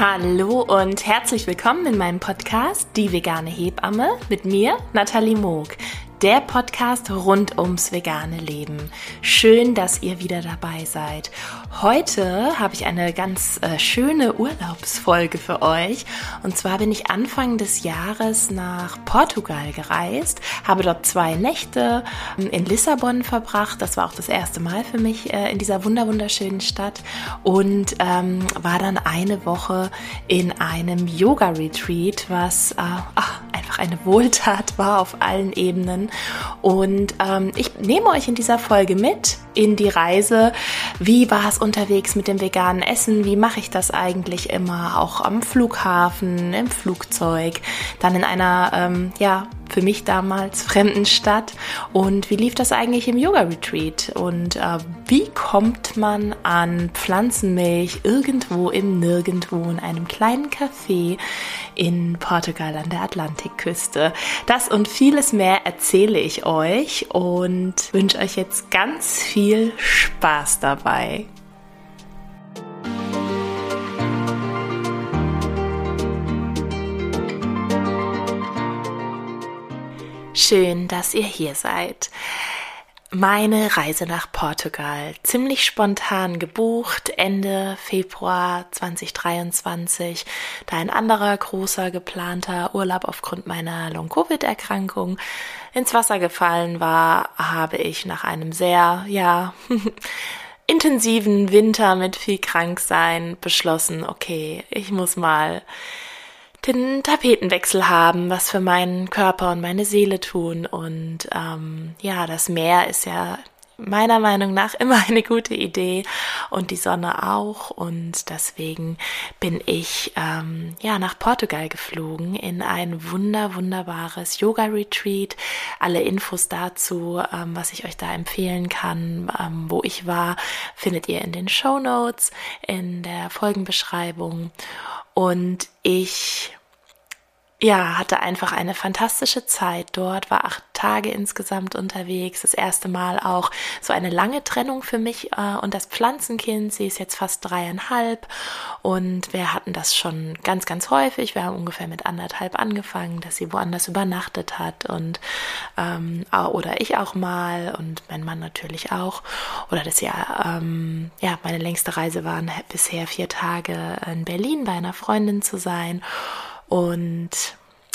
Hallo und herzlich willkommen in meinem Podcast Die vegane Hebamme mit mir, Nathalie Moog der Podcast rund ums vegane Leben. Schön, dass ihr wieder dabei seid. Heute habe ich eine ganz äh, schöne Urlaubsfolge für euch. Und zwar bin ich Anfang des Jahres nach Portugal gereist, habe dort zwei Nächte ähm, in Lissabon verbracht. Das war auch das erste Mal für mich äh, in dieser wunderschönen Stadt und ähm, war dann eine Woche in einem Yoga-Retreat, was äh, ach, einfach eine Wohltat war auf allen Ebenen. Und ähm, ich nehme euch in dieser Folge mit in die Reise. Wie war es unterwegs mit dem veganen Essen? Wie mache ich das eigentlich immer? Auch am Flughafen, im Flugzeug, dann in einer ähm, ja, für mich damals fremden Stadt. Und wie lief das eigentlich im Yoga-Retreat? Und äh, wie kommt man an Pflanzenmilch irgendwo im Nirgendwo in einem kleinen Café in Portugal an der Atlantikküste? Das und vieles mehr erzähle ich euch und wünsche euch jetzt ganz viel Spaß dabei. Schön, dass ihr hier seid. Meine Reise nach Portugal, ziemlich spontan gebucht, Ende Februar 2023, da ein anderer großer geplanter Urlaub aufgrund meiner Long-Covid-Erkrankung ins Wasser gefallen war, habe ich nach einem sehr, ja, intensiven Winter mit viel Kranksein beschlossen, okay, ich muss mal den Tapetenwechsel haben, was für meinen Körper und meine Seele tun. Und ähm, ja, das Meer ist ja meiner Meinung nach immer eine gute Idee und die Sonne auch. Und deswegen bin ich ähm, ja nach Portugal geflogen in ein wunder wunderbares Yoga Retreat. Alle Infos dazu, ähm, was ich euch da empfehlen kann, ähm, wo ich war, findet ihr in den Show Notes, in der Folgenbeschreibung. Und ich ja, hatte einfach eine fantastische Zeit dort, war acht Tage insgesamt unterwegs. Das erste Mal auch so eine lange Trennung für mich äh, und das Pflanzenkind. Sie ist jetzt fast dreieinhalb und wir hatten das schon ganz, ganz häufig. Wir haben ungefähr mit anderthalb angefangen, dass sie woanders übernachtet hat und ähm, oder ich auch mal und mein Mann natürlich auch. Oder dass sie, ähm, ja, meine längste Reise waren bisher vier Tage in Berlin bei einer Freundin zu sein und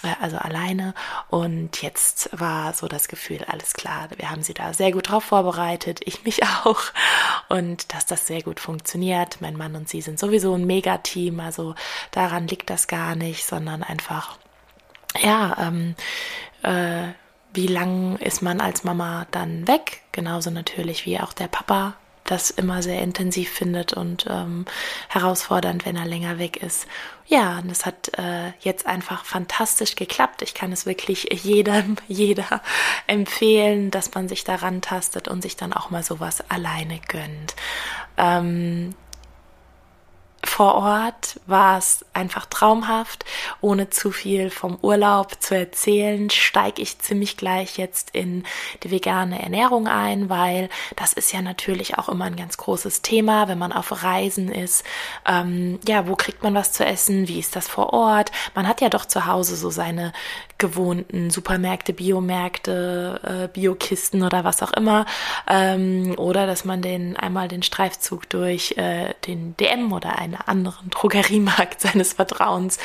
äh, also alleine. Und jetzt war so das Gefühl, alles klar, wir haben sie da sehr gut drauf vorbereitet, ich mich auch. Und dass das sehr gut funktioniert. Mein Mann und sie sind sowieso ein Megateam, also daran liegt das gar nicht, sondern einfach, ja, ähm, äh, wie lang ist man als Mama dann weg? Genauso natürlich wie auch der Papa das immer sehr intensiv findet und ähm, herausfordernd, wenn er länger weg ist. Ja, und es hat äh, jetzt einfach fantastisch geklappt. Ich kann es wirklich jedem, jeder empfehlen, dass man sich daran tastet und sich dann auch mal sowas alleine gönnt. Ähm, vor Ort war es einfach traumhaft. Ohne zu viel vom Urlaub zu erzählen, steige ich ziemlich gleich jetzt in die vegane Ernährung ein, weil das ist ja natürlich auch immer ein ganz großes Thema, wenn man auf Reisen ist. Ähm, ja, wo kriegt man was zu essen? Wie ist das vor Ort? Man hat ja doch zu Hause so seine gewohnten Supermärkte, Biomärkte, äh, Biokisten oder was auch immer. Ähm, oder dass man den einmal den Streifzug durch äh, den DM oder einen anderen Drogeriemarkt seines Vertrauens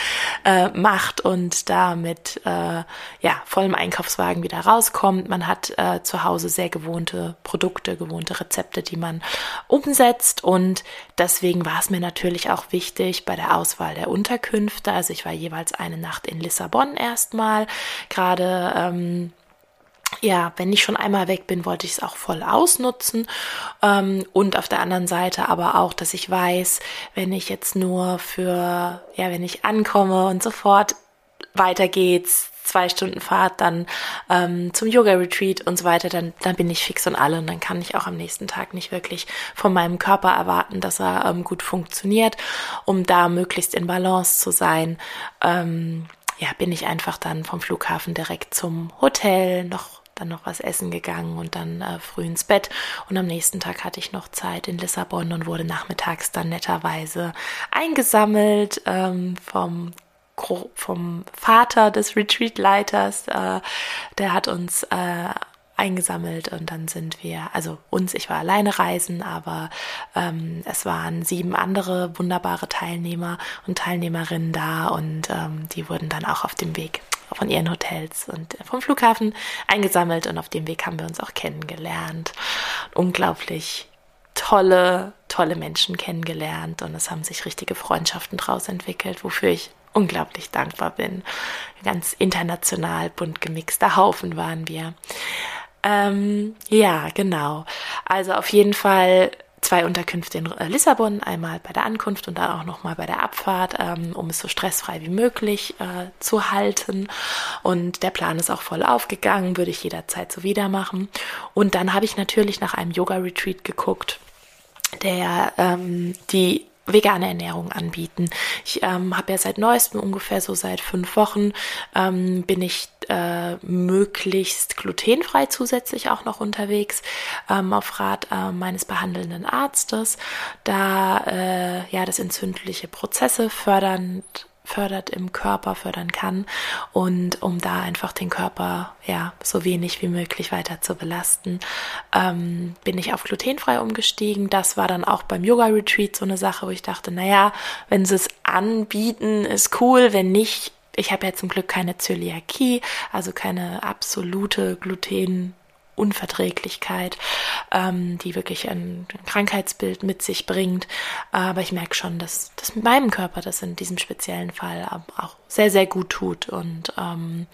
äh, macht und da mit äh, ja, vollem Einkaufswagen wieder rauskommt. Man hat äh, zu Hause sehr gewohnte Produkte, gewohnte Rezepte, die man umsetzt und deswegen war es mir natürlich auch wichtig bei der Auswahl der Unterkünfte. Also ich war jeweils eine Nacht in Lissabon erstmal, gerade ähm, ja, wenn ich schon einmal weg bin, wollte ich es auch voll ausnutzen. Ähm, und auf der anderen Seite aber auch, dass ich weiß, wenn ich jetzt nur für, ja, wenn ich ankomme und sofort weiter geht's, zwei Stunden Fahrt dann ähm, zum Yoga-Retreat und so weiter, dann, dann bin ich fix und alle und dann kann ich auch am nächsten Tag nicht wirklich von meinem Körper erwarten, dass er ähm, gut funktioniert, um da möglichst in Balance zu sein. Ähm, ja, bin ich einfach dann vom Flughafen direkt zum Hotel, noch dann noch was essen gegangen und dann äh, früh ins Bett. Und am nächsten Tag hatte ich noch Zeit in Lissabon und wurde nachmittags dann netterweise eingesammelt ähm, vom vom Vater des Retreat-Leiters. Äh, der hat uns äh, eingesammelt und dann sind wir, also uns, ich war alleine reisen, aber ähm, es waren sieben andere wunderbare Teilnehmer und Teilnehmerinnen da und ähm, die wurden dann auch auf dem Weg von ihren Hotels und vom Flughafen eingesammelt und auf dem Weg haben wir uns auch kennengelernt. Unglaublich tolle, tolle Menschen kennengelernt und es haben sich richtige Freundschaften draus entwickelt, wofür ich unglaublich dankbar bin. Ganz international bunt gemixter Haufen waren wir. Ähm, ja, genau. Also auf jeden Fall zwei Unterkünfte in äh, Lissabon, einmal bei der Ankunft und dann auch nochmal bei der Abfahrt, ähm, um es so stressfrei wie möglich äh, zu halten. Und der Plan ist auch voll aufgegangen, würde ich jederzeit so wieder machen. Und dann habe ich natürlich nach einem Yoga-Retreat geguckt, der ähm, die vegane Ernährung anbieten. Ich ähm, habe ja seit neuestem, ungefähr so seit fünf Wochen, ähm, bin ich äh, möglichst glutenfrei zusätzlich auch noch unterwegs, ähm, auf Rat äh, meines behandelnden Arztes, da äh, ja das entzündliche Prozesse fördernd fördert im Körper, fördern kann und um da einfach den Körper ja so wenig wie möglich weiter zu belasten, ähm, bin ich auf glutenfrei umgestiegen. Das war dann auch beim Yoga Retreat so eine Sache, wo ich dachte, naja, wenn sie es anbieten, ist cool, wenn nicht, ich habe ja zum Glück keine Zöliakie, also keine absolute Gluten Unverträglichkeit, ähm, die wirklich ein Krankheitsbild mit sich bringt. Aber ich merke schon, dass das mit meinem Körper das in diesem speziellen Fall auch sehr, sehr gut tut. Und ähm,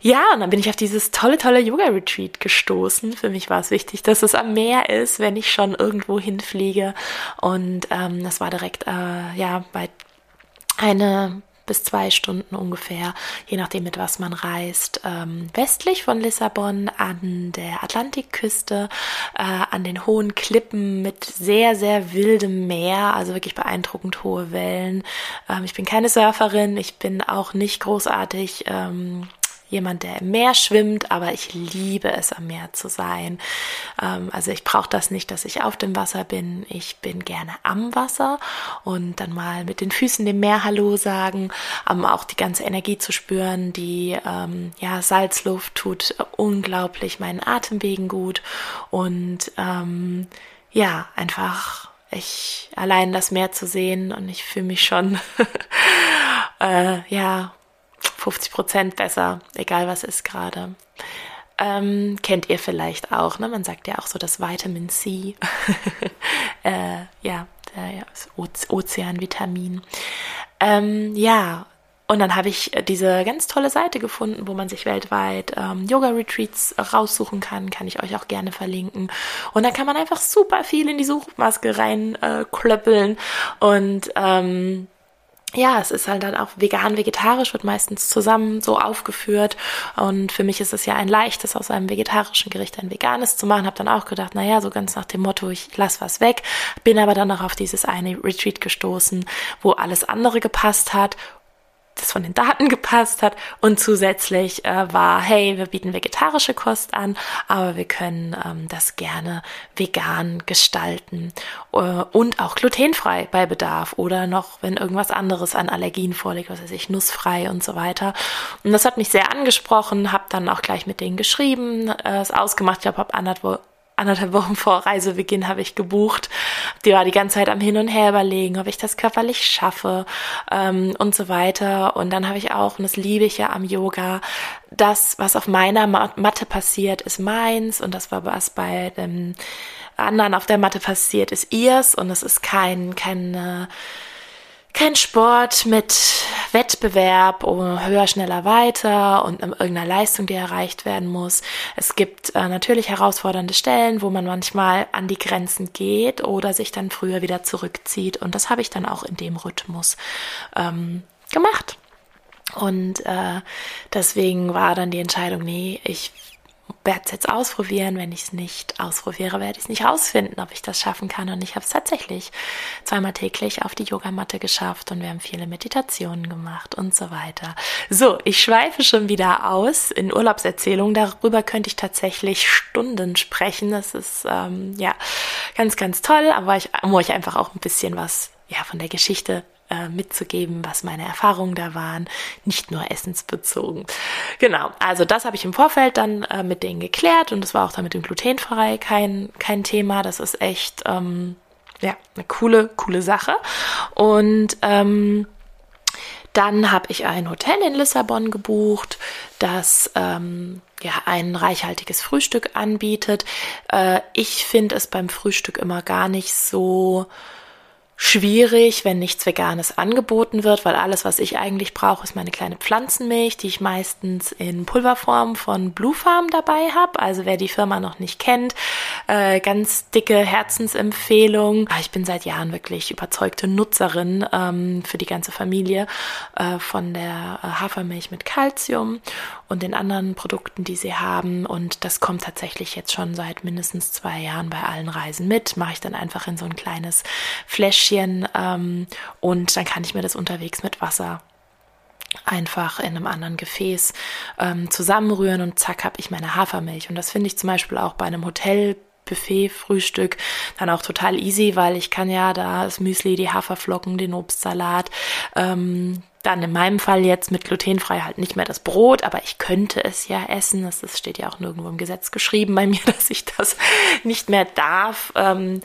ja, und dann bin ich auf dieses tolle, tolle Yoga-Retreat gestoßen. Für mich war es wichtig, dass es am Meer ist, wenn ich schon irgendwo hinfliege. Und ähm, das war direkt, äh, ja, bei eine bis zwei Stunden ungefähr, je nachdem mit was man reist, ähm, westlich von Lissabon an der Atlantikküste, äh, an den hohen Klippen mit sehr, sehr wildem Meer, also wirklich beeindruckend hohe Wellen. Ähm, ich bin keine Surferin, ich bin auch nicht großartig ähm, jemand, der im Meer schwimmt, aber ich liebe es, am Meer zu sein. Ähm, also ich brauche das nicht, dass ich auf dem Wasser bin. Ich bin gerne am Wasser und dann mal mit den Füßen dem Meer Hallo sagen, um auch die ganze Energie zu spüren. Die ähm, ja, Salzluft tut unglaublich meinen Atemwegen gut und ähm, ja, einfach ich allein das Meer zu sehen und ich fühle mich schon äh, ja 50 Prozent besser, egal was ist gerade. Ähm, kennt ihr vielleicht auch, ne? Man sagt ja auch so das Vitamin C. äh, ja, das Ozeanvitamin. Ähm, ja, und dann habe ich diese ganz tolle Seite gefunden, wo man sich weltweit ähm, Yoga-Retreats raussuchen kann. Kann ich euch auch gerne verlinken. Und dann kann man einfach super viel in die Suchmaske reinklöppeln. Äh, und ähm, ja, es ist halt dann auch vegan, vegetarisch wird meistens zusammen so aufgeführt. Und für mich ist es ja ein leichtes, aus einem vegetarischen Gericht ein veganes zu machen. Habe dann auch gedacht, na ja, so ganz nach dem Motto, ich lass was weg. Bin aber dann noch auf dieses eine Retreat gestoßen, wo alles andere gepasst hat das von den Daten gepasst hat und zusätzlich äh, war, hey, wir bieten vegetarische Kost an, aber wir können ähm, das gerne vegan gestalten äh, und auch glutenfrei bei Bedarf oder noch, wenn irgendwas anderes an Allergien vorliegt, was weiß ich, nussfrei und so weiter. Und das hat mich sehr angesprochen, habe dann auch gleich mit denen geschrieben, äh, es ausgemacht, ich glaube, habe anderthalb anderthalb Wochen vor Reisebeginn habe ich gebucht. Die war die ganze Zeit am Hin und Her überlegen, ob ich das körperlich schaffe ähm, und so weiter. Und dann habe ich auch, und das liebe ich ja am Yoga, das, was auf meiner Matte passiert, ist meins und das war was bei dem anderen auf der Matte passiert, ist ihrs und es ist kein, keine kein Sport mit Wettbewerb, oh, höher, schneller, weiter und irgendeiner Leistung, die erreicht werden muss. Es gibt äh, natürlich herausfordernde Stellen, wo man manchmal an die Grenzen geht oder sich dann früher wieder zurückzieht. Und das habe ich dann auch in dem Rhythmus ähm, gemacht. Und äh, deswegen war dann die Entscheidung, nee, ich werde es jetzt ausprobieren. Wenn ich es nicht ausprobiere, werde ich es nicht rausfinden, ob ich das schaffen kann. Und ich habe es tatsächlich zweimal täglich auf die Yogamatte geschafft und wir haben viele Meditationen gemacht und so weiter. So, ich schweife schon wieder aus in Urlaubserzählungen. Darüber könnte ich tatsächlich Stunden sprechen. Das ist ähm, ja ganz, ganz toll, aber ich muss euch einfach auch ein bisschen was ja von der Geschichte äh, mitzugeben, was meine Erfahrungen da waren, nicht nur essensbezogen. Genau, also das habe ich im Vorfeld dann äh, mit denen geklärt und es war auch dann mit dem glutenfrei kein, kein Thema. Das ist echt ähm, ja eine coole, coole Sache. Und ähm, dann habe ich ein Hotel in Lissabon gebucht, das ähm, ja ein reichhaltiges Frühstück anbietet. Äh, ich finde es beim Frühstück immer gar nicht so schwierig, wenn nichts Veganes angeboten wird, weil alles, was ich eigentlich brauche, ist meine kleine Pflanzenmilch, die ich meistens in Pulverform von Blue Farm dabei habe. Also wer die Firma noch nicht kennt, äh, ganz dicke Herzensempfehlung. Ah, ich bin seit Jahren wirklich überzeugte Nutzerin ähm, für die ganze Familie äh, von der äh, Hafermilch mit Calcium und den anderen Produkten, die sie haben. Und das kommt tatsächlich jetzt schon seit mindestens zwei Jahren bei allen Reisen mit. Mache ich dann einfach in so ein kleines Fläschchen ähm, und dann kann ich mir das unterwegs mit Wasser einfach in einem anderen Gefäß ähm, zusammenrühren und zack habe ich meine Hafermilch. Und das finde ich zum Beispiel auch bei einem Hotel Buffet, Frühstück dann auch total easy, weil ich kann ja da das Müsli, die Haferflocken, den Obstsalat, ähm, dann in meinem Fall jetzt mit glutenfrei halt nicht mehr das Brot, aber ich könnte es ja essen. Das, das steht ja auch nirgendwo im Gesetz geschrieben bei mir, dass ich das nicht mehr darf. Ähm,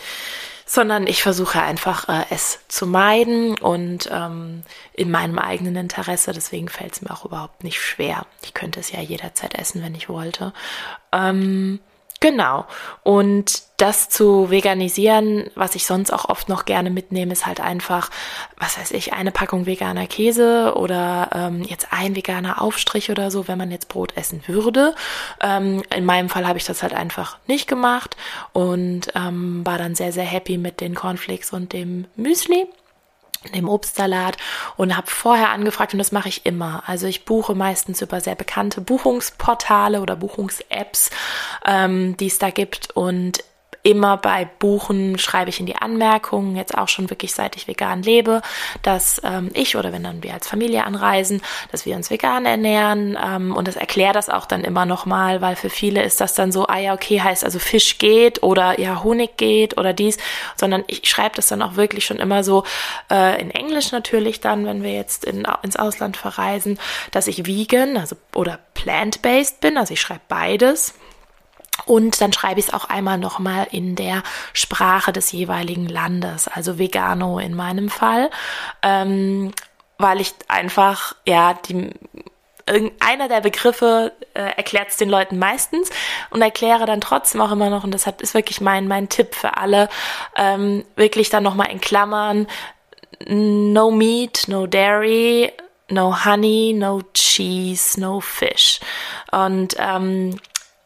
sondern ich versuche einfach äh, es zu meiden und ähm, in meinem eigenen Interesse. Deswegen fällt es mir auch überhaupt nicht schwer. Ich könnte es ja jederzeit essen, wenn ich wollte. Ähm, Genau. Und das zu veganisieren, was ich sonst auch oft noch gerne mitnehme, ist halt einfach, was weiß ich, eine Packung veganer Käse oder ähm, jetzt ein veganer Aufstrich oder so, wenn man jetzt Brot essen würde. Ähm, in meinem Fall habe ich das halt einfach nicht gemacht und ähm, war dann sehr, sehr happy mit den Cornflakes und dem Müsli dem Obstsalat und habe vorher angefragt und das mache ich immer. Also ich buche meistens über sehr bekannte Buchungsportale oder Buchungs-Apps, ähm, die es da gibt und immer bei Buchen schreibe ich in die Anmerkungen, jetzt auch schon wirklich seit ich vegan lebe, dass ähm, ich oder wenn dann wir als Familie anreisen, dass wir uns vegan ernähren ähm, und das erkläre das auch dann immer nochmal, weil für viele ist das dann so, ah ja, okay, heißt also Fisch geht oder ja, Honig geht oder dies, sondern ich schreibe das dann auch wirklich schon immer so äh, in Englisch natürlich dann, wenn wir jetzt in, ins Ausland verreisen, dass ich vegan, also oder plant-based bin, also ich schreibe beides und dann schreibe ich es auch einmal nochmal in der Sprache des jeweiligen Landes, also Vegano in meinem Fall, ähm, weil ich einfach, ja, die, einer der Begriffe äh, erklärt es den Leuten meistens und erkläre dann trotzdem auch immer noch, und das hat, ist wirklich mein, mein Tipp für alle, ähm, wirklich dann nochmal in Klammern, no meat, no dairy, no honey, no cheese, no fish. Und ähm,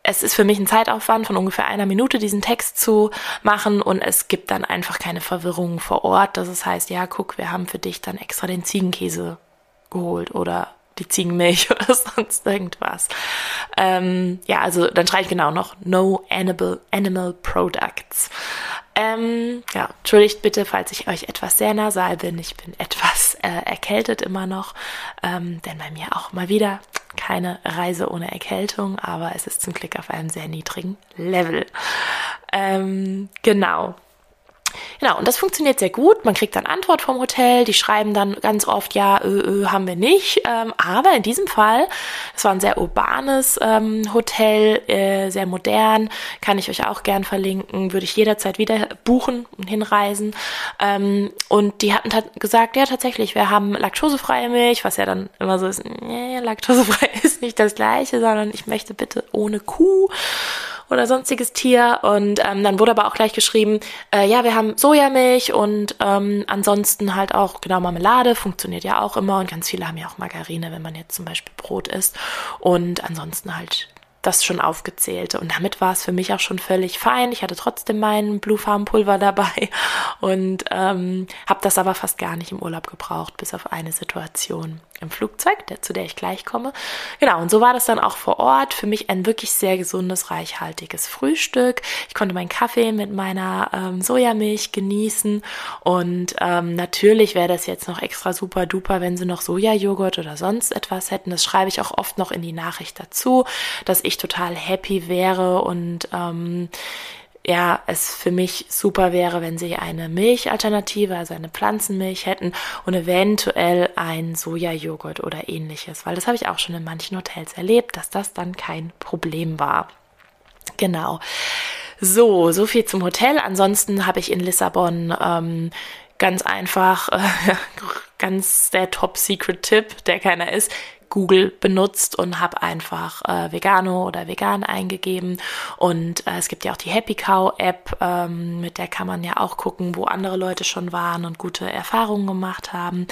es ist für mich ein Zeitaufwand von ungefähr einer Minute, diesen Text zu machen und es gibt dann einfach keine Verwirrung vor Ort, dass es heißt, ja, guck, wir haben für dich dann extra den Ziegenkäse geholt oder die Ziegenmilch oder sonst irgendwas. Ähm, ja, also dann schreibe ich genau noch No Animal, Animal Products. Ähm, ja, entschuldigt bitte, falls ich euch etwas sehr nasal bin. Ich bin etwas äh, erkältet immer noch, ähm, denn bei mir auch mal wieder keine Reise ohne Erkältung, aber es ist zum Glück auf einem sehr niedrigen Level. Ähm, genau. Genau, und das funktioniert sehr gut. Man kriegt dann Antwort vom Hotel. Die schreiben dann ganz oft, ja, ö, ö, haben wir nicht. Ähm, aber in diesem Fall, es war ein sehr urbanes ähm, Hotel, äh, sehr modern, kann ich euch auch gern verlinken, würde ich jederzeit wieder buchen und hinreisen. Ähm, und die hatten gesagt, ja, tatsächlich, wir haben laktosefreie Milch, was ja dann immer so ist, nee, laktosefrei ist nicht das gleiche, sondern ich möchte bitte ohne Kuh oder sonstiges Tier. Und ähm, dann wurde aber auch gleich geschrieben, äh, ja, wir haben Sojamilch und ähm, ansonsten halt auch, genau, Marmelade funktioniert ja auch immer und ganz viele haben ja auch Margarine, wenn man jetzt zum Beispiel Brot isst. Und ansonsten halt das schon aufgezählt. Und damit war es für mich auch schon völlig fein. Ich hatte trotzdem mein Blue Farm Pulver dabei und ähm, habe das aber fast gar nicht im Urlaub gebraucht, bis auf eine Situation im Flugzeug, der, zu der ich gleich komme. Genau, und so war das dann auch vor Ort. Für mich ein wirklich sehr gesundes, reichhaltiges Frühstück. Ich konnte meinen Kaffee mit meiner ähm, Sojamilch genießen. Und ähm, natürlich wäre das jetzt noch extra super duper, wenn sie noch Sojajoghurt oder sonst etwas hätten. Das schreibe ich auch oft noch in die Nachricht dazu, dass ich total happy wäre und ähm, ja, es für mich super wäre, wenn sie eine Milchalternative, also eine Pflanzenmilch hätten und eventuell ein Sojajoghurt oder ähnliches, weil das habe ich auch schon in manchen Hotels erlebt, dass das dann kein Problem war. Genau. So, so viel zum Hotel. Ansonsten habe ich in Lissabon ähm, ganz einfach, äh, ganz der Top-Secret-Tipp, der keiner ist, Google benutzt und habe einfach äh, Vegano oder vegan eingegeben. Und äh, es gibt ja auch die Happy Cow App, ähm, mit der kann man ja auch gucken, wo andere Leute schon waren und gute Erfahrungen gemacht haben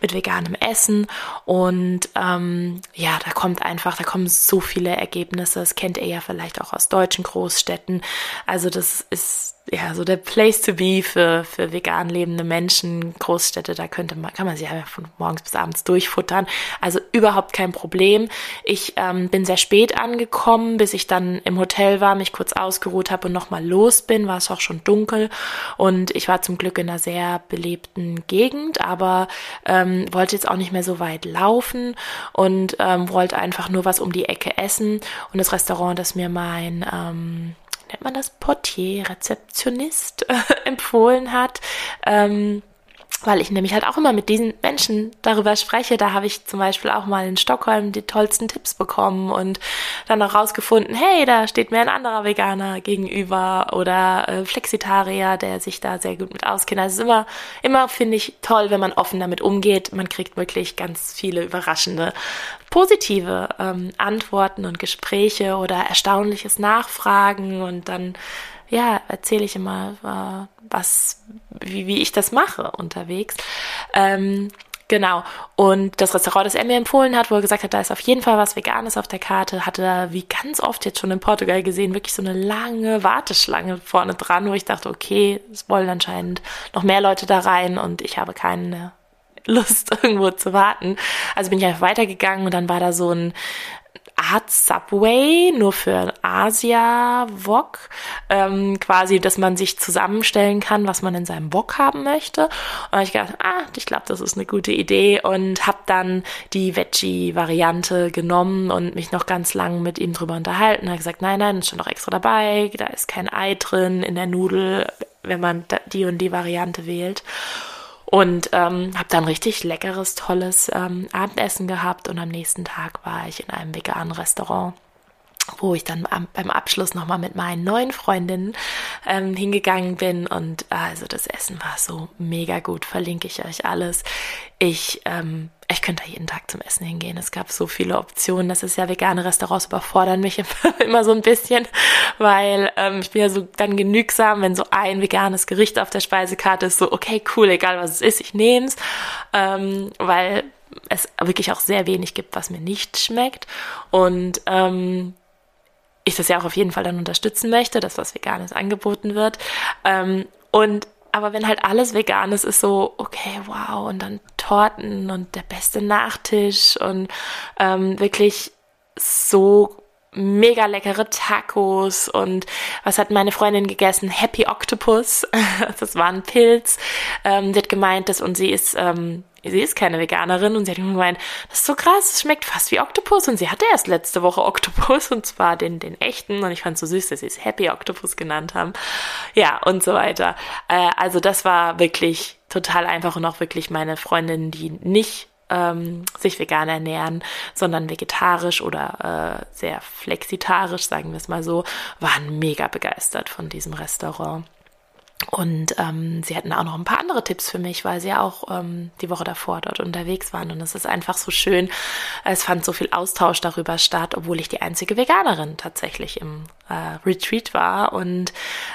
mit veganem Essen. Und ähm, ja, da kommt einfach, da kommen so viele Ergebnisse. Das kennt ihr ja vielleicht auch aus deutschen Großstädten. Also das ist ja, so der Place to be für, für vegan lebende Menschen. Großstädte, da könnte man, kann man sich einfach von morgens bis abends durchfuttern. Also überhaupt kein Problem. Ich ähm, bin sehr spät angekommen, bis ich dann im Hotel war, mich kurz ausgeruht habe und nochmal los bin, war es auch schon dunkel. Und ich war zum Glück in einer sehr belebten Gegend, aber ähm, wollte jetzt auch nicht mehr so weit laufen und ähm, wollte einfach nur was um die Ecke essen. Und das Restaurant, das mir mein ähm, nennt man das Portier, Rezeptionist empfohlen hat. Ähm, weil ich nämlich halt auch immer mit diesen Menschen darüber spreche. Da habe ich zum Beispiel auch mal in Stockholm die tollsten Tipps bekommen und dann auch rausgefunden, hey, da steht mir ein anderer Veganer gegenüber oder äh, Flexitarier, der sich da sehr gut mit auskennt. Also immer, immer finde ich toll, wenn man offen damit umgeht. Man kriegt wirklich ganz viele überraschende positive ähm, Antworten und Gespräche oder erstaunliches Nachfragen und dann ja, erzähle ich immer, äh, was, wie, wie ich das mache unterwegs. Ähm, Genau. Und das Restaurant, das er mir empfohlen hat, wo er gesagt hat, da ist auf jeden Fall was Veganes auf der Karte, hatte da, wie ganz oft jetzt schon in Portugal gesehen, wirklich so eine lange Warteschlange vorne dran, wo ich dachte, okay, es wollen anscheinend noch mehr Leute da rein und ich habe keine Lust, irgendwo zu warten. Also bin ich einfach weitergegangen und dann war da so ein Art Subway, nur für Asia-Wok, ähm, quasi, dass man sich zusammenstellen kann, was man in seinem Wok haben möchte. Und ich gedacht, ah, ich glaube, das ist eine gute Idee und habe dann die Veggie-Variante genommen und mich noch ganz lang mit ihm drüber unterhalten. Er hat gesagt, nein, nein, ist schon noch extra dabei, da ist kein Ei drin in der Nudel, wenn man die und die Variante wählt. Und ähm, habe dann richtig leckeres, tolles ähm, Abendessen gehabt. Und am nächsten Tag war ich in einem veganen Restaurant wo ich dann am, beim Abschluss nochmal mit meinen neuen Freundinnen ähm, hingegangen bin. Und also das Essen war so mega gut, verlinke ich euch alles. Ich ähm, ich könnte da jeden Tag zum Essen hingehen. Es gab so viele Optionen. Das ist ja vegane Restaurants überfordern mich immer so ein bisschen, weil ähm, ich bin ja so dann genügsam, wenn so ein veganes Gericht auf der Speisekarte ist, so okay, cool, egal was es ist, ich nehme es, ähm, weil es wirklich auch sehr wenig gibt, was mir nicht schmeckt und ähm, ich das ja auch auf jeden Fall dann unterstützen möchte, dass was Veganes angeboten wird. Ähm, und aber wenn halt alles vegan ist, ist so, okay, wow, und dann Torten und der beste Nachtisch und ähm, wirklich so mega leckere Tacos und was hat meine Freundin gegessen? Happy Octopus. das war ein Pilz. Ähm, sie hat gemeint, dass und sie ist ähm, sie ist keine Veganerin und sie hat gemeint, das ist so krass, es schmeckt fast wie Oktopus und sie hatte erst letzte Woche Oktopus und zwar den, den echten und ich fand es so süß, dass sie es Happy Octopus genannt haben. Ja, und so weiter. Äh, also das war wirklich total einfach und auch wirklich meine Freundin, die nicht ähm, sich vegan ernähren, sondern vegetarisch oder äh, sehr flexitarisch, sagen wir es mal so, waren mega begeistert von diesem Restaurant. Und ähm, sie hatten auch noch ein paar andere Tipps für mich, weil sie ja auch ähm, die Woche davor dort unterwegs waren. Und es ist einfach so schön. Es fand so viel Austausch darüber statt, obwohl ich die einzige Veganerin tatsächlich im äh, Retreat war. Und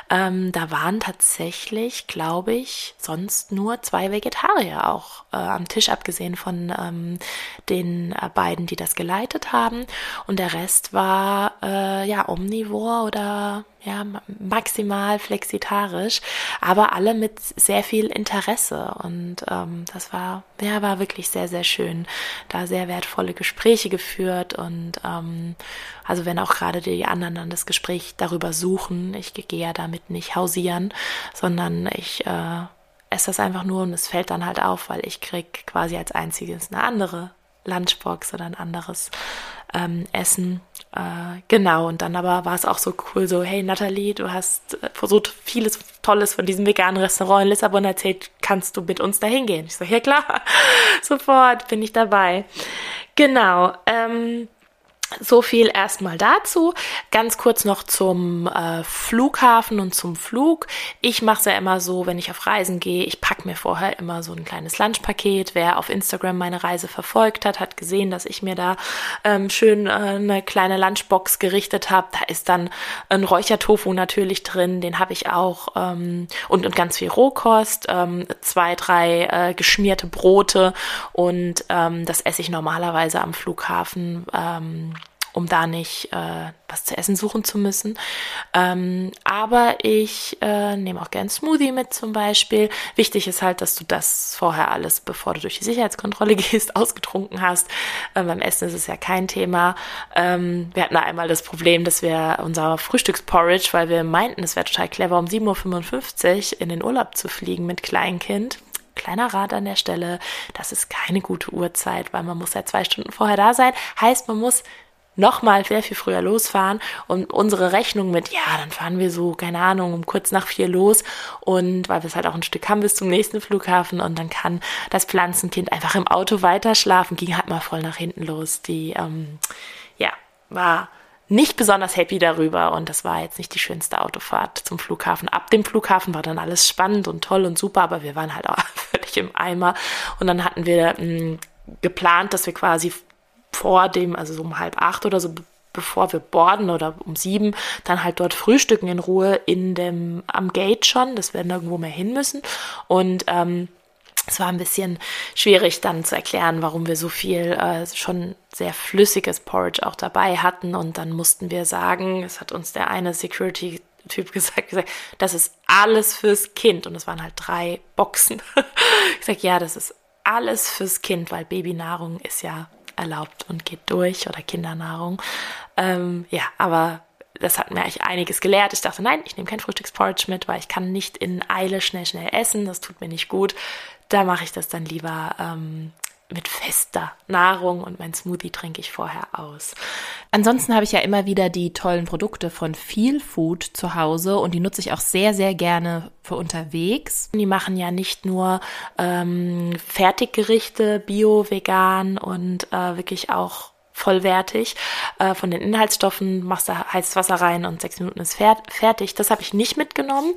ähm, da waren tatsächlich, glaube ich, sonst nur zwei Vegetarier auch äh, am Tisch, abgesehen von ähm, den äh, beiden, die das geleitet haben. Und der Rest war äh, ja omnivor oder ja, maximal flexitarisch, aber alle mit sehr viel Interesse. Und ähm, das war, ja, war wirklich sehr, sehr schön. Da sehr wertvolle Gespräche geführt und ähm, also wenn auch gerade die anderen dann das Gespräch darüber suchen, ich gehe ja damit nicht hausieren, sondern ich äh, esse das einfach nur und es fällt dann halt auf, weil ich krieg quasi als einziges eine andere Lunchbox oder ein anderes ähm, Essen. Äh, genau, und dann aber war es auch so cool, so, hey Nathalie, du hast äh, so vieles Tolles von diesem veganen Restaurant in Lissabon erzählt, kannst du mit uns da hingehen? Ich so, ja klar, sofort bin ich dabei. Genau, ähm, so viel erstmal dazu. Ganz kurz noch zum äh, Flughafen und zum Flug. Ich mache es ja immer so, wenn ich auf Reisen gehe, ich packe mir vorher immer so ein kleines Lunchpaket. Wer auf Instagram meine Reise verfolgt hat, hat gesehen, dass ich mir da ähm, schön äh, eine kleine Lunchbox gerichtet habe. Da ist dann ein Räuchertofu natürlich drin, den habe ich auch ähm, und, und ganz viel Rohkost, ähm, zwei, drei äh, geschmierte Brote und ähm, das esse ich normalerweise am Flughafen. Um da nicht äh, was zu essen suchen zu müssen. Ähm, aber ich äh, nehme auch gern Smoothie mit zum Beispiel. Wichtig ist halt, dass du das vorher alles, bevor du durch die Sicherheitskontrolle gehst, ausgetrunken hast. Ähm, beim Essen ist es ja kein Thema. Ähm, wir hatten einmal das Problem, dass wir unser Frühstücksporridge, weil wir meinten, es wäre total clever, um 7.55 Uhr in den Urlaub zu fliegen mit Kleinkind kleiner Rat an der Stelle, das ist keine gute Uhrzeit, weil man muss ja zwei Stunden vorher da sein. Heißt, man muss nochmal sehr viel früher losfahren und unsere Rechnung mit, ja, dann fahren wir so, keine Ahnung, um kurz nach vier los und weil wir es halt auch ein Stück haben bis zum nächsten Flughafen und dann kann das Pflanzenkind einfach im Auto weiter schlafen, ging halt mal voll nach hinten los. Die, ähm, ja, war nicht besonders happy darüber und das war jetzt nicht die schönste Autofahrt zum Flughafen. Ab dem Flughafen war dann alles spannend und toll und super, aber wir waren halt auch völlig im Eimer und dann hatten wir mh, hm, geplant, dass wir quasi vor dem, also so um halb acht oder so, bevor wir borden oder um sieben, dann halt dort frühstücken in Ruhe in dem, am Gate schon, dass wir nirgendwo mehr hin müssen. Und ähm, es war ein bisschen schwierig dann zu erklären, warum wir so viel äh, schon sehr flüssiges Porridge auch dabei hatten. Und dann mussten wir sagen, es hat uns der eine Security Typ gesagt, gesagt, das ist alles fürs Kind. Und es waren halt drei Boxen. ich sag, ja, das ist alles fürs Kind, weil Babynahrung ist ja erlaubt und geht durch oder Kindernahrung. Ähm, ja, aber das hat mir eigentlich einiges gelehrt. Ich dachte, nein, ich nehme kein Frühstücksporridge mit, weil ich kann nicht in Eile schnell, schnell essen. Das tut mir nicht gut. Da mache ich das dann lieber ähm, mit fester Nahrung und mein Smoothie trinke ich vorher aus. Ansonsten habe ich ja immer wieder die tollen Produkte von Feel Food zu Hause und die nutze ich auch sehr, sehr gerne für unterwegs. Die machen ja nicht nur ähm, Fertiggerichte, bio, vegan und äh, wirklich auch vollwertig. Äh, von den Inhaltsstoffen machst du heißes Wasser rein und sechs Minuten ist fertig. Das habe ich nicht mitgenommen.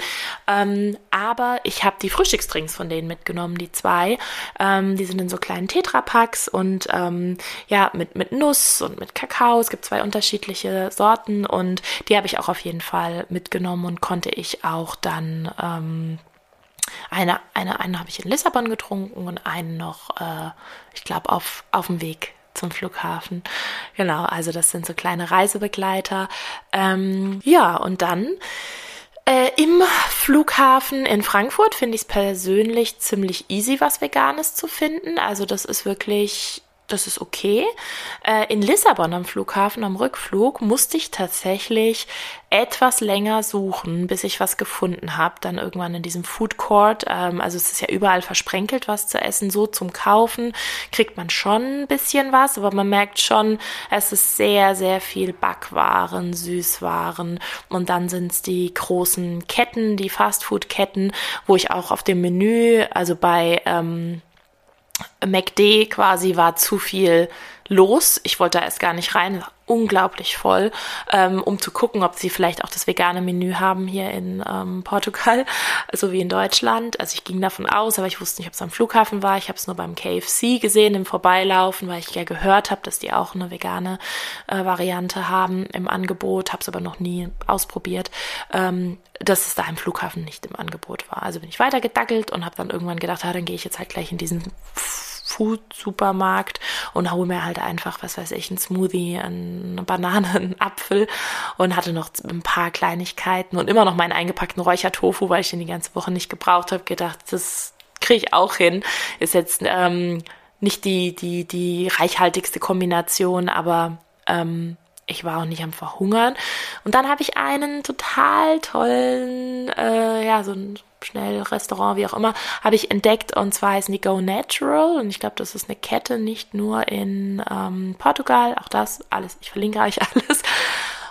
Ähm, aber ich habe die Frühstücksdrinks von denen mitgenommen, die zwei. Ähm, die sind in so kleinen Tetrapacks und ähm, ja, mit, mit Nuss und mit Kakao. Es gibt zwei unterschiedliche Sorten und die habe ich auch auf jeden Fall mitgenommen und konnte ich auch dann ähm, eine, eine, eine habe ich in Lissabon getrunken und einen noch, äh, ich glaube, auf, auf dem Weg zum Flughafen. Genau, also das sind so kleine Reisebegleiter. Ähm, ja, und dann äh, im Flughafen in Frankfurt finde ich es persönlich ziemlich easy, was Veganes zu finden. Also das ist wirklich das ist okay. Äh, in Lissabon am Flughafen, am Rückflug, musste ich tatsächlich etwas länger suchen, bis ich was gefunden habe. Dann irgendwann in diesem Food Court. Ähm, also es ist ja überall versprenkelt, was zu essen. So zum Kaufen kriegt man schon ein bisschen was, aber man merkt schon, es ist sehr, sehr viel Backwaren, Süßwaren. Und dann sind es die großen Ketten, die Fastfood-Ketten, wo ich auch auf dem Menü, also bei ähm, MacD quasi war zu viel los. Ich wollte da erst gar nicht rein, unglaublich voll, ähm, um zu gucken, ob sie vielleicht auch das vegane Menü haben hier in ähm, Portugal, so wie in Deutschland. Also ich ging davon aus, aber ich wusste nicht, ob es am Flughafen war. Ich habe es nur beim KFC gesehen im Vorbeilaufen, weil ich ja gehört habe, dass die auch eine vegane äh, Variante haben im Angebot, habe es aber noch nie ausprobiert. Ähm, dass es da im Flughafen nicht im Angebot war. Also bin ich weitergedackelt und habe dann irgendwann gedacht, ah, dann gehe ich jetzt halt gleich in diesen Food-Supermarkt und hole mir halt einfach, was weiß ich, ein Smoothie, eine Banane, einen Apfel und hatte noch ein paar Kleinigkeiten und immer noch meinen eingepackten Räuchertofu, weil ich den die ganze Woche nicht gebraucht habe, gedacht, das kriege ich auch hin. Ist jetzt ähm, nicht die, die, die reichhaltigste Kombination, aber ähm, ich war auch nicht am Verhungern. Und dann habe ich einen total tollen, äh, ja, so ein schnell Restaurant, wie auch immer, habe ich entdeckt. Und zwar heißen die Go Natural. Und ich glaube, das ist eine Kette nicht nur in ähm, Portugal, auch das, alles, ich verlinke euch alles.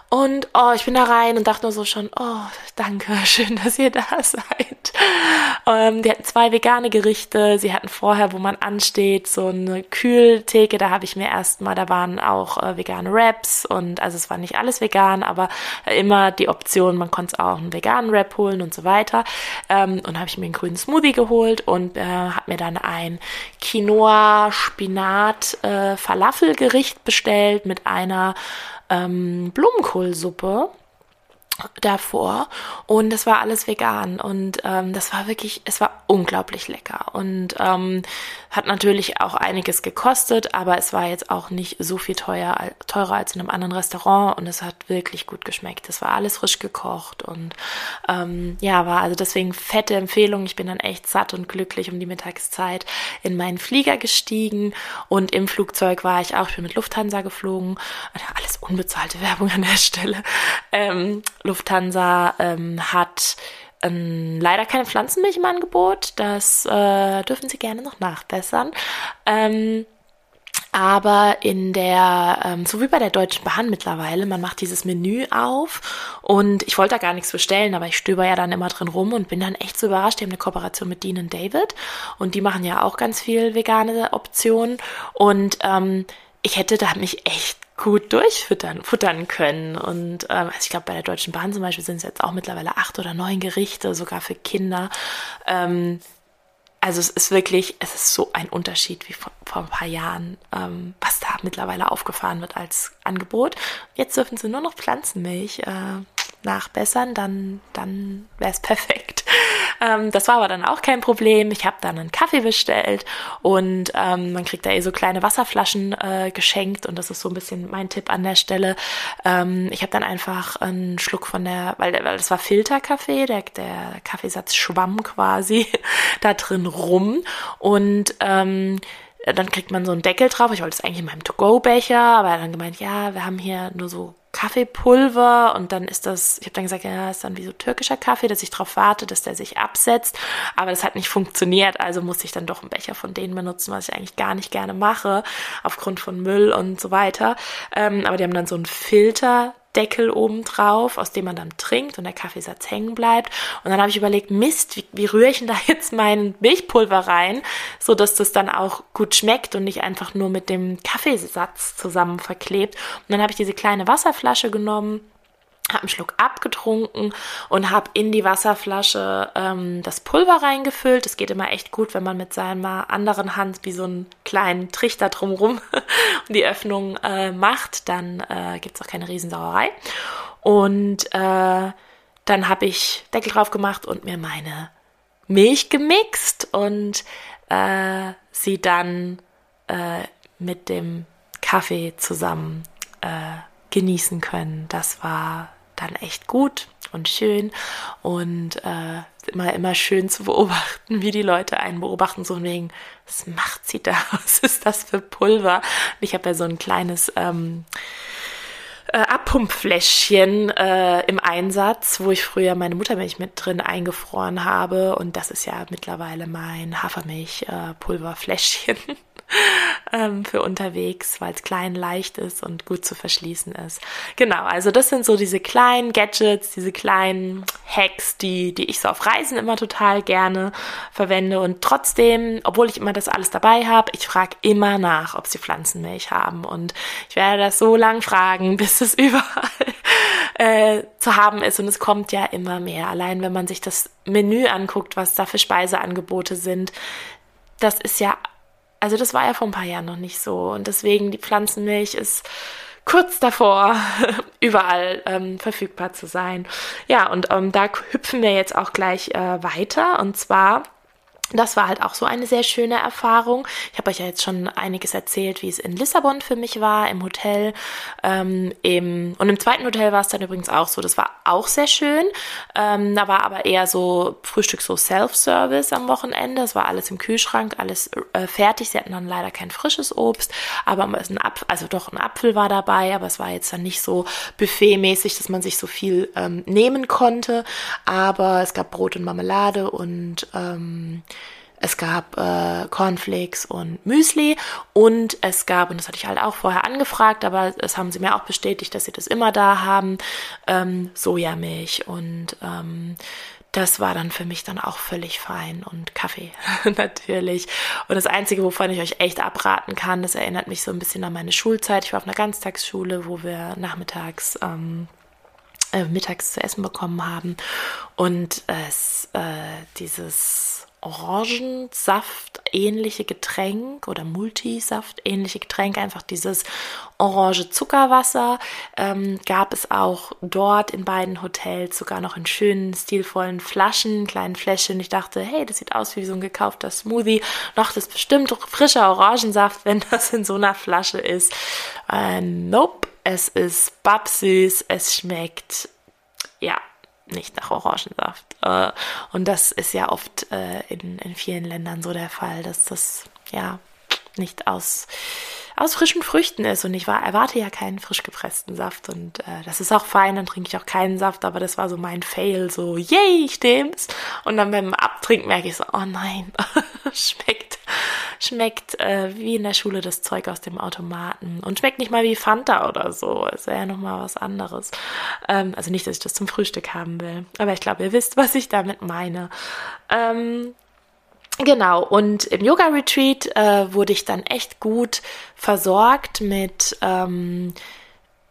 Und oh, ich bin da rein und dachte nur so schon, oh, danke, schön, dass ihr da seid. Ähm, die hatten zwei vegane Gerichte. Sie hatten vorher, wo man ansteht, so eine Kühltheke. Da habe ich mir erstmal, da waren auch äh, vegane Wraps und also es war nicht alles vegan, aber immer die Option, man konnte auch einen veganen Wrap holen und so weiter. Ähm, und habe ich mir einen grünen Smoothie geholt und äh, habe mir dann ein Quinoa Spinat äh, bestellt mit einer ähm, Blumenkohlsuppe davor. Und das war alles vegan. Und ähm, das war wirklich, es war unglaublich lecker. Und ähm, hat natürlich auch einiges gekostet, aber es war jetzt auch nicht so viel teuer, teurer als in einem anderen Restaurant und es hat wirklich gut geschmeckt. Es war alles frisch gekocht und ähm, ja, war also deswegen fette Empfehlung. Ich bin dann echt satt und glücklich um die Mittagszeit in meinen Flieger gestiegen und im Flugzeug war ich auch, ich bin mit Lufthansa geflogen. Alles unbezahlte Werbung an der Stelle. Ähm, Lufthansa ähm, hat ähm, leider keine Pflanzenmilch im Angebot. Das äh, dürfen Sie gerne noch nachbessern. Ähm, aber in der, ähm, so wie bei der Deutschen Bahn mittlerweile, man macht dieses Menü auf und ich wollte da gar nichts bestellen, aber ich stöber ja dann immer drin rum und bin dann echt so überrascht. Die haben eine Kooperation mit Dean und David und die machen ja auch ganz viel vegane Optionen und ähm, ich hätte da mich echt gut durchfüttern futtern können. Und ähm, also ich glaube, bei der Deutschen Bahn zum Beispiel sind es jetzt auch mittlerweile acht oder neun Gerichte, sogar für Kinder. Ähm, also es ist wirklich, es ist so ein Unterschied wie vor, vor ein paar Jahren, ähm, was da mittlerweile aufgefahren wird als Angebot. Jetzt dürfen sie nur noch Pflanzenmilch äh, nachbessern, dann, dann wäre es perfekt. Ähm, das war aber dann auch kein Problem. Ich habe dann einen Kaffee bestellt und ähm, man kriegt da eh so kleine Wasserflaschen äh, geschenkt und das ist so ein bisschen mein Tipp an der Stelle. Ähm, ich habe dann einfach einen Schluck von der, weil, weil das war Filterkaffee, der, der Kaffeesatz schwamm quasi da drin rum und ähm, dann kriegt man so einen Deckel drauf. Ich wollte es eigentlich in meinem To-Go-Becher, aber er dann gemeint, ja, wir haben hier nur so Kaffeepulver und dann ist das, ich habe dann gesagt, ja, ist dann wie so türkischer Kaffee, dass ich darauf warte, dass der sich absetzt, aber das hat nicht funktioniert, also musste ich dann doch einen Becher von denen benutzen, was ich eigentlich gar nicht gerne mache, aufgrund von Müll und so weiter. Ähm, aber die haben dann so einen Filter Deckel oben drauf, aus dem man dann trinkt und der Kaffeesatz hängen bleibt. Und dann habe ich überlegt, Mist, wie, wie rühre ich denn da jetzt mein Milchpulver rein, so dass das dann auch gut schmeckt und nicht einfach nur mit dem Kaffeesatz zusammen verklebt. Und dann habe ich diese kleine Wasserflasche genommen habe einen Schluck abgetrunken und habe in die Wasserflasche ähm, das Pulver reingefüllt. Es geht immer echt gut, wenn man mit seiner anderen Hand wie so einen kleinen Trichter drumrum die Öffnung äh, macht. Dann äh, gibt es auch keine Riesensauerei. Und äh, dann habe ich Deckel drauf gemacht und mir meine Milch gemixt und äh, sie dann äh, mit dem Kaffee zusammen äh, genießen können. Das war dann echt gut und schön und äh, immer immer schön zu beobachten, wie die Leute einen beobachten, so wegen, was macht sie da? Was ist das für Pulver? Und ich habe ja so ein kleines ähm, äh, Abpumpfläschchen äh, im Einsatz, wo ich früher meine Muttermilch mit drin eingefroren habe. Und das ist ja mittlerweile mein Hafermilchpulverfläschchen. Äh, für unterwegs, weil es klein, leicht ist und gut zu verschließen ist. Genau, also das sind so diese kleinen Gadgets, diese kleinen Hacks, die, die ich so auf Reisen immer total gerne verwende. Und trotzdem, obwohl ich immer das alles dabei habe, ich frage immer nach, ob sie Pflanzenmilch haben. Und ich werde das so lang fragen, bis es überall äh, zu haben ist. Und es kommt ja immer mehr. Allein wenn man sich das Menü anguckt, was da für Speiseangebote sind, das ist ja also das war ja vor ein paar Jahren noch nicht so. Und deswegen die Pflanzenmilch ist kurz davor, überall ähm, verfügbar zu sein. Ja, und ähm, da hüpfen wir jetzt auch gleich äh, weiter. Und zwar das war halt auch so eine sehr schöne Erfahrung. Ich habe euch ja jetzt schon einiges erzählt, wie es in Lissabon für mich war, im Hotel. Ähm, im, und im zweiten Hotel war es dann übrigens auch so. Das war auch sehr schön. Ähm, da war aber eher so Frühstück, so Self-Service am Wochenende. Es war alles im Kühlschrank, alles äh, fertig. Sie hatten dann leider kein frisches Obst, aber ein Apfel, also doch ein Apfel war dabei, aber es war jetzt dann nicht so buffetmäßig, dass man sich so viel ähm, nehmen konnte. Aber es gab Brot und Marmelade und ähm, es gab äh, Cornflakes und Müsli und es gab, und das hatte ich halt auch vorher angefragt, aber es haben sie mir auch bestätigt, dass sie das immer da haben, ähm, Sojamilch und ähm, das war dann für mich dann auch völlig fein und Kaffee natürlich. Und das Einzige, wovon ich euch echt abraten kann, das erinnert mich so ein bisschen an meine Schulzeit. Ich war auf einer Ganztagsschule, wo wir nachmittags ähm, äh, mittags zu essen bekommen haben und es äh, dieses Orangensaft ähnliche Getränk oder Multisaft ähnliche Getränk, einfach dieses orange Zuckerwasser, ähm, gab es auch dort in beiden Hotels sogar noch in schönen, stilvollen Flaschen, kleinen Fläschchen. Ich dachte, hey, das sieht aus wie so ein gekaufter Smoothie. Noch das bestimmt frischer Orangensaft, wenn das in so einer Flasche ist. Äh, nope, es ist babsüß, es schmeckt, ja, nicht nach Orangensaft. Äh, und das ist ja oft äh, in, in vielen Ländern so der Fall, dass das ja nicht aus, aus frischen Früchten ist. Und ich war, erwarte ja keinen frisch gepressten Saft. Und äh, das ist auch fein, dann trinke ich auch keinen Saft, aber das war so mein Fail, so, yay, ich nehm's. Und dann beim Abtrinken merke ich so, oh nein, schmeckt schmeckt äh, wie in der Schule das Zeug aus dem Automaten und schmeckt nicht mal wie Fanta oder so. Es wäre ja nochmal was anderes. Ähm, also nicht, dass ich das zum Frühstück haben will, aber ich glaube, ihr wisst, was ich damit meine. Ähm, Genau, und im Yoga-Retreat äh, wurde ich dann echt gut versorgt mit ähm,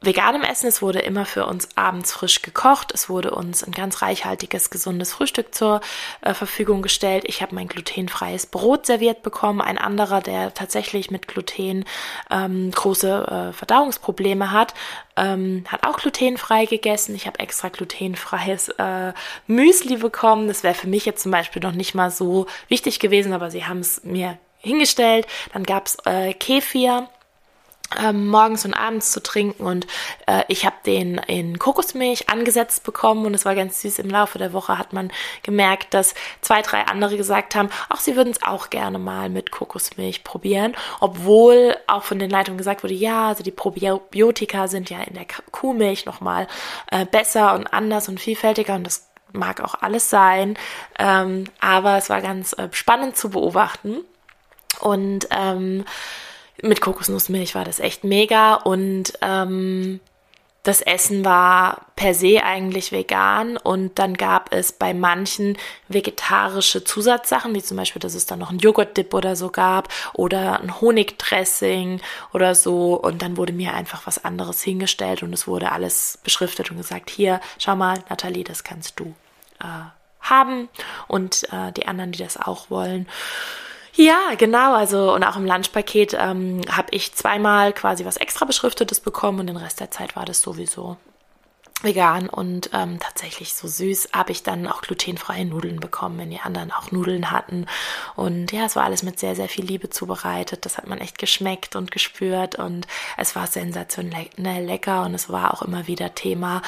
veganem Essen. Es wurde immer für uns abends frisch gekocht. Es wurde uns ein ganz reichhaltiges, gesundes Frühstück zur äh, Verfügung gestellt. Ich habe mein glutenfreies Brot serviert bekommen. Ein anderer, der tatsächlich mit Gluten ähm, große äh, Verdauungsprobleme hat, ähm, hat auch glutenfrei gegessen. Ich habe extra glutenfreies äh, Müsli bekommen. Das wäre für mich jetzt zum Beispiel noch nicht mal so wichtig gewesen, aber sie haben es mir hingestellt. Dann gab es äh, Kefir ähm, morgens und abends zu trinken. Und äh, ich habe den in Kokosmilch angesetzt bekommen und es war ganz süß. Im Laufe der Woche hat man gemerkt, dass zwei, drei andere gesagt haben, auch sie würden es auch gerne mal mit Kokosmilch probieren, obwohl auch von den Leitungen gesagt wurde, ja, also die Probiotika sind ja in der Kuhmilch nochmal äh, besser und anders und vielfältiger und das mag auch alles sein, ähm, aber es war ganz äh, spannend zu beobachten. Und ähm, mit Kokosnussmilch war das echt mega und ähm, das Essen war per se eigentlich vegan und dann gab es bei manchen vegetarische Zusatzsachen, wie zum Beispiel, dass es dann noch ein Joghurtdip oder so gab oder ein Honigdressing oder so und dann wurde mir einfach was anderes hingestellt und es wurde alles beschriftet und gesagt, hier, schau mal, Nathalie, das kannst du äh, haben und äh, die anderen, die das auch wollen. Ja, genau. Also und auch im Lunchpaket ähm, habe ich zweimal quasi was extra beschriftetes bekommen und den Rest der Zeit war das sowieso vegan und ähm, tatsächlich so süß habe ich dann auch glutenfreie Nudeln bekommen, wenn die anderen auch Nudeln hatten. Und ja, es war alles mit sehr, sehr viel Liebe zubereitet. Das hat man echt geschmeckt und gespürt und es war sensationell lecker und es war auch immer wieder Thema,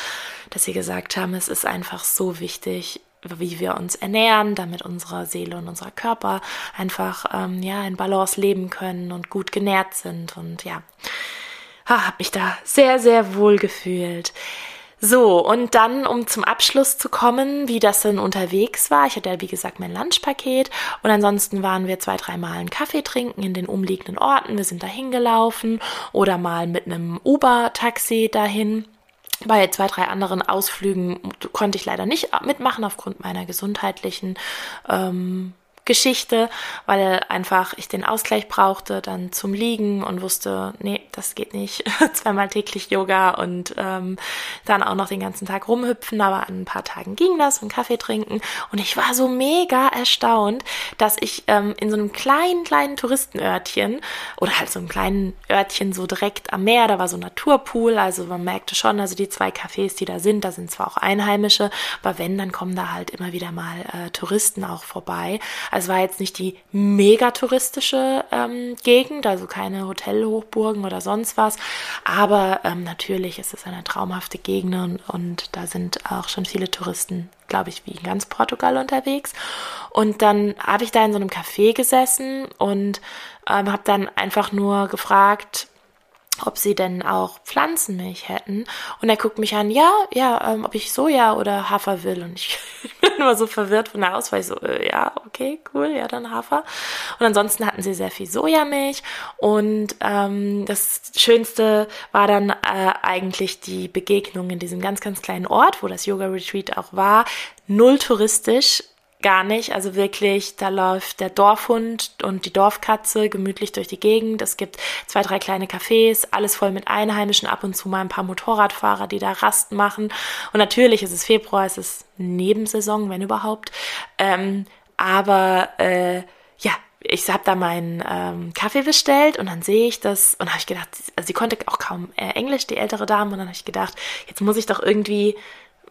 dass sie gesagt haben, es ist einfach so wichtig, wie wir uns ernähren, damit unsere Seele und unser Körper einfach ähm, ja in Balance leben können und gut genährt sind und ja ah, habe mich da sehr, sehr wohl gefühlt. So, und dann, um zum Abschluss zu kommen, wie das denn unterwegs war. Ich hatte ja, wie gesagt, mein Lunchpaket und ansonsten waren wir zwei, dreimal einen Kaffee trinken in den umliegenden Orten. Wir sind da hingelaufen oder mal mit einem Uber-Taxi dahin. Bei zwei, drei anderen Ausflügen konnte ich leider nicht mitmachen aufgrund meiner gesundheitlichen ähm, Geschichte, weil einfach ich den Ausgleich brauchte, dann zum Liegen und wusste, nee, das geht nicht. Zweimal täglich Yoga und ähm, dann auch noch den ganzen Tag rumhüpfen, aber an ein paar Tagen ging das und Kaffee trinken. Und ich war so mega erstaunt, dass ich ähm, in so einem kleinen, kleinen Touristenörtchen oder halt so einem kleinen Örtchen so direkt am Meer, da war so ein Naturpool, also man merkte schon, also die zwei Cafés, die da sind, da sind zwar auch Einheimische, aber wenn, dann kommen da halt immer wieder mal äh, Touristen auch vorbei. Also war jetzt nicht die mega touristische ähm, Gegend, also keine Hotelhochburgen oder sonst was. Aber ähm, natürlich ist es eine traumhafte Gegend und, und da sind auch schon viele Touristen, glaube ich, wie in ganz Portugal unterwegs. Und dann habe ich da in so einem Café gesessen und ähm, habe dann einfach nur gefragt, ob sie denn auch Pflanzenmilch hätten. Und er guckt mich an, ja, ja, ähm, ob ich Soja oder Hafer will. Und ich bin immer so verwirrt von der Auswahl. Ich so, äh, ja, okay, cool, ja, dann Hafer. Und ansonsten hatten sie sehr viel Sojamilch. Und ähm, das Schönste war dann äh, eigentlich die Begegnung in diesem ganz, ganz kleinen Ort, wo das Yoga-Retreat auch war. Null touristisch, gar nicht. Also wirklich, da läuft der Dorfhund und die Dorfkatze gemütlich durch die Gegend. Es gibt zwei, drei kleine Cafés, alles voll mit Einheimischen, ab und zu mal ein paar Motorradfahrer, die da Rast machen. Und natürlich ist es Februar, es ist Nebensaison, wenn überhaupt. Ähm, aber äh, ja, ich habe da meinen ähm, Kaffee bestellt und dann sehe ich das und habe ich gedacht, also sie konnte auch kaum äh, Englisch, die ältere Dame, und dann habe ich gedacht, jetzt muss ich doch irgendwie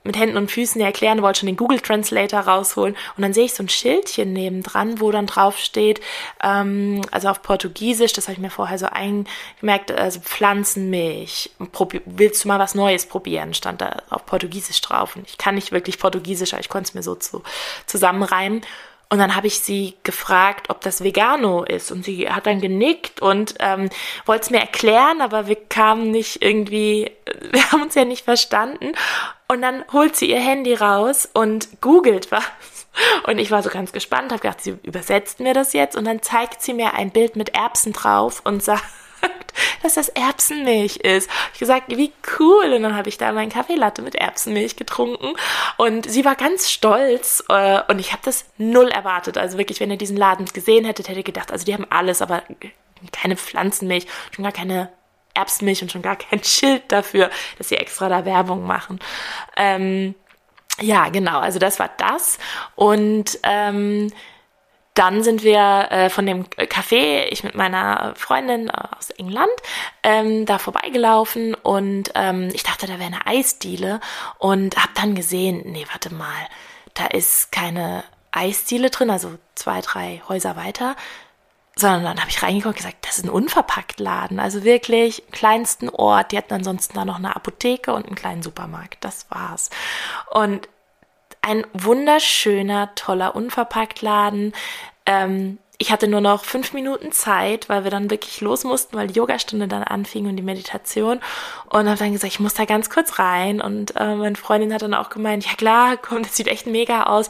mit Händen und Füßen erklären, wollte schon den Google Translator rausholen. Und dann sehe ich so ein Schildchen nebendran, wo dann drauf steht, ähm, also auf Portugiesisch, das habe ich mir vorher so eingemerkt, also Pflanzenmilch, willst du mal was Neues probieren, stand da auf Portugiesisch drauf. Und ich kann nicht wirklich Portugiesisch, aber ich konnte es mir so zu, zusammenreimen. Und dann habe ich sie gefragt, ob das Vegano ist. Und sie hat dann genickt und ähm, wollte es mir erklären, aber wir kamen nicht irgendwie, wir haben uns ja nicht verstanden. Und dann holt sie ihr Handy raus und googelt was. Und ich war so ganz gespannt, habe gedacht, sie übersetzt mir das jetzt. Und dann zeigt sie mir ein Bild mit Erbsen drauf und sagt, dass das Erbsenmilch ist. Ich gesagt, wie cool. Und dann habe ich da meinen Kaffeelatte mit Erbsenmilch getrunken. Und sie war ganz stolz. Äh, und ich habe das null erwartet. Also wirklich, wenn ihr diesen Laden gesehen hättet, hätte ich gedacht, also die haben alles, aber keine Pflanzenmilch, schon gar keine Erbsenmilch und schon gar kein Schild dafür, dass sie extra da Werbung machen. Ähm, ja, genau, also das war das. Und ähm, dann sind wir äh, von dem Café, ich mit meiner Freundin aus England, ähm, da vorbeigelaufen und ähm, ich dachte, da wäre eine Eisdiele und habe dann gesehen, nee, warte mal, da ist keine Eisdiele drin, also zwei, drei Häuser weiter, sondern dann habe ich reingeguckt und gesagt, das ist ein Unverpacktladen. Also wirklich kleinsten Ort. Die hatten ansonsten da noch eine Apotheke und einen kleinen Supermarkt. Das war's. Und ein wunderschöner, toller Unverpacktladen. Ähm, ich hatte nur noch fünf Minuten Zeit, weil wir dann wirklich los mussten, weil die Yogastunde dann anfing und die Meditation. Und habe dann gesagt, ich muss da ganz kurz rein. Und äh, meine Freundin hat dann auch gemeint, ja klar, komm, das sieht echt mega aus.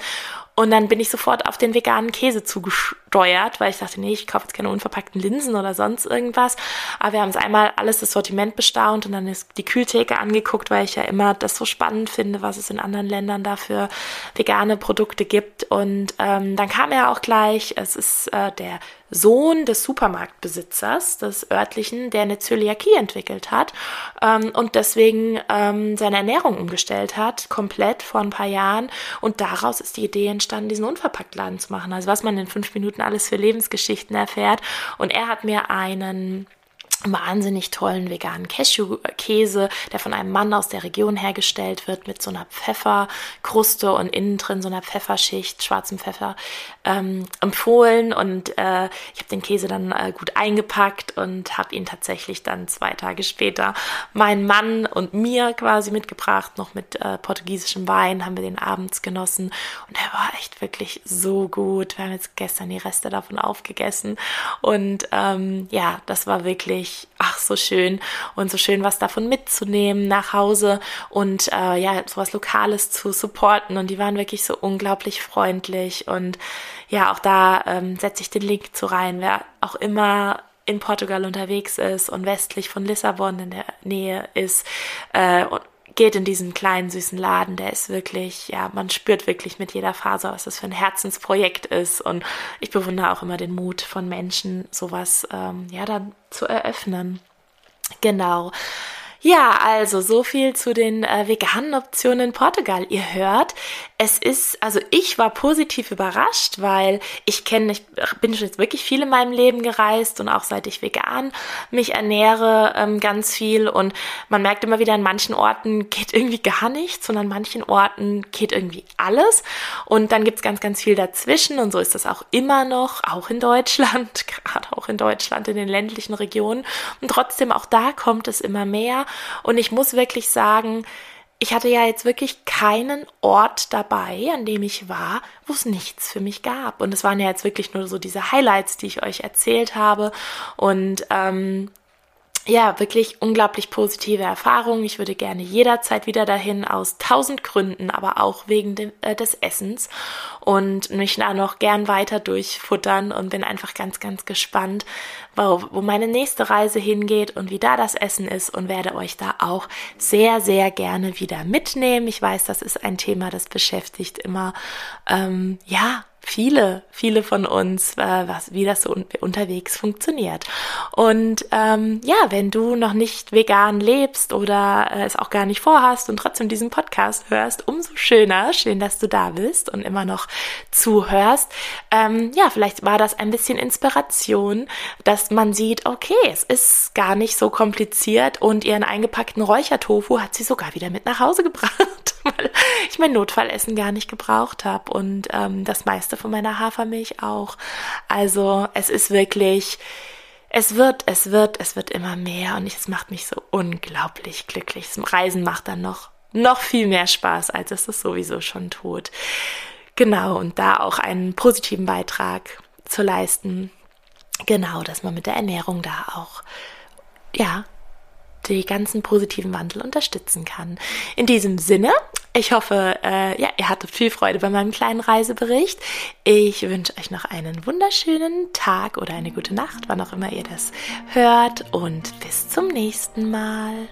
Und dann bin ich sofort auf den veganen Käse zugesteuert, weil ich dachte, nee, ich kaufe jetzt keine unverpackten Linsen oder sonst irgendwas. Aber wir haben es einmal alles das Sortiment bestaunt und dann ist die Kühltheke angeguckt, weil ich ja immer das so spannend finde, was es in anderen Ländern da für vegane Produkte gibt. Und ähm, dann kam er auch gleich, es ist äh, der Sohn des Supermarktbesitzers, des örtlichen, der eine Zöliakie entwickelt hat ähm, und deswegen ähm, seine Ernährung umgestellt hat, komplett vor ein paar Jahren. Und daraus ist die Idee entstanden, diesen Unverpacktladen zu machen. Also was man in fünf Minuten alles für Lebensgeschichten erfährt. Und er hat mir einen wahnsinnig tollen veganen Cashew-Käse, der von einem Mann aus der Region hergestellt wird, mit so einer Pfefferkruste und innen drin so einer Pfefferschicht, schwarzem Pfeffer, ähm, empfohlen. Und äh, ich habe den Käse dann äh, gut eingepackt und habe ihn tatsächlich dann zwei Tage später meinen Mann und mir quasi mitgebracht, noch mit äh, portugiesischem Wein, haben wir den abends genossen. Und er war echt wirklich so gut. Wir haben jetzt gestern die Reste davon aufgegessen. Und ähm, ja, das war wirklich wirklich, ach, so schön und so schön, was davon mitzunehmen nach Hause und äh, ja, sowas Lokales zu supporten. Und die waren wirklich so unglaublich freundlich. Und ja, auch da ähm, setze ich den Link zu rein. Wer auch immer in Portugal unterwegs ist und westlich von Lissabon in der Nähe ist äh, und geht in diesen kleinen süßen Laden, der ist wirklich, ja, man spürt wirklich mit jeder Phase, was das für ein Herzensprojekt ist. Und ich bewundere auch immer den Mut von Menschen, sowas ähm, ja dann zu eröffnen. Genau. Ja, also so viel zu den äh, veganen Optionen in Portugal. Ihr hört, es ist, also ich war positiv überrascht, weil ich kenne, ich bin schon jetzt wirklich viel in meinem Leben gereist und auch seit ich vegan mich ernähre ähm, ganz viel. Und man merkt immer wieder, an manchen Orten geht irgendwie gar nichts und an manchen Orten geht irgendwie alles. Und dann gibt's ganz, ganz viel dazwischen. Und so ist das auch immer noch, auch in Deutschland, gerade auch in Deutschland, in den ländlichen Regionen. Und trotzdem auch da kommt es immer mehr und ich muss wirklich sagen, ich hatte ja jetzt wirklich keinen Ort dabei, an dem ich war, wo es nichts für mich gab. Und es waren ja jetzt wirklich nur so diese Highlights, die ich euch erzählt habe. Und ähm, ja, wirklich unglaublich positive Erfahrungen. Ich würde gerne jederzeit wieder dahin aus tausend Gründen, aber auch wegen de, äh, des Essens und mich da noch gern weiter durchfuttern und bin einfach ganz, ganz gespannt, wo, wo meine nächste Reise hingeht und wie da das Essen ist und werde euch da auch sehr, sehr gerne wieder mitnehmen. Ich weiß, das ist ein Thema, das beschäftigt immer, ähm, ja, viele, viele von uns, äh, was, wie das so un unterwegs funktioniert. Und ähm, ja, wenn du noch nicht vegan lebst oder äh, es auch gar nicht vorhast und trotzdem diesen Podcast hörst, umso schöner. Schön, dass du da bist und immer noch zuhörst. Ähm, ja, vielleicht war das ein bisschen Inspiration, dass man sieht, okay, es ist gar nicht so kompliziert und ihren eingepackten Räuchertofu hat sie sogar wieder mit nach Hause gebracht, weil ich mein Notfallessen gar nicht gebraucht habe und ähm, das meiste Reste von meiner Hafermilch auch. Also es ist wirklich, es wird, es wird, es wird immer mehr und es macht mich so unglaublich glücklich. Das Reisen macht dann noch, noch viel mehr Spaß, als es es sowieso schon tut. Genau, und da auch einen positiven Beitrag zu leisten. Genau, dass man mit der Ernährung da auch, ja, die ganzen positiven Wandel unterstützen kann. In diesem Sinne, ich hoffe, äh, ja, ihr hattet viel Freude bei meinem kleinen Reisebericht. Ich wünsche euch noch einen wunderschönen Tag oder eine gute Nacht, wann auch immer ihr das hört und bis zum nächsten Mal.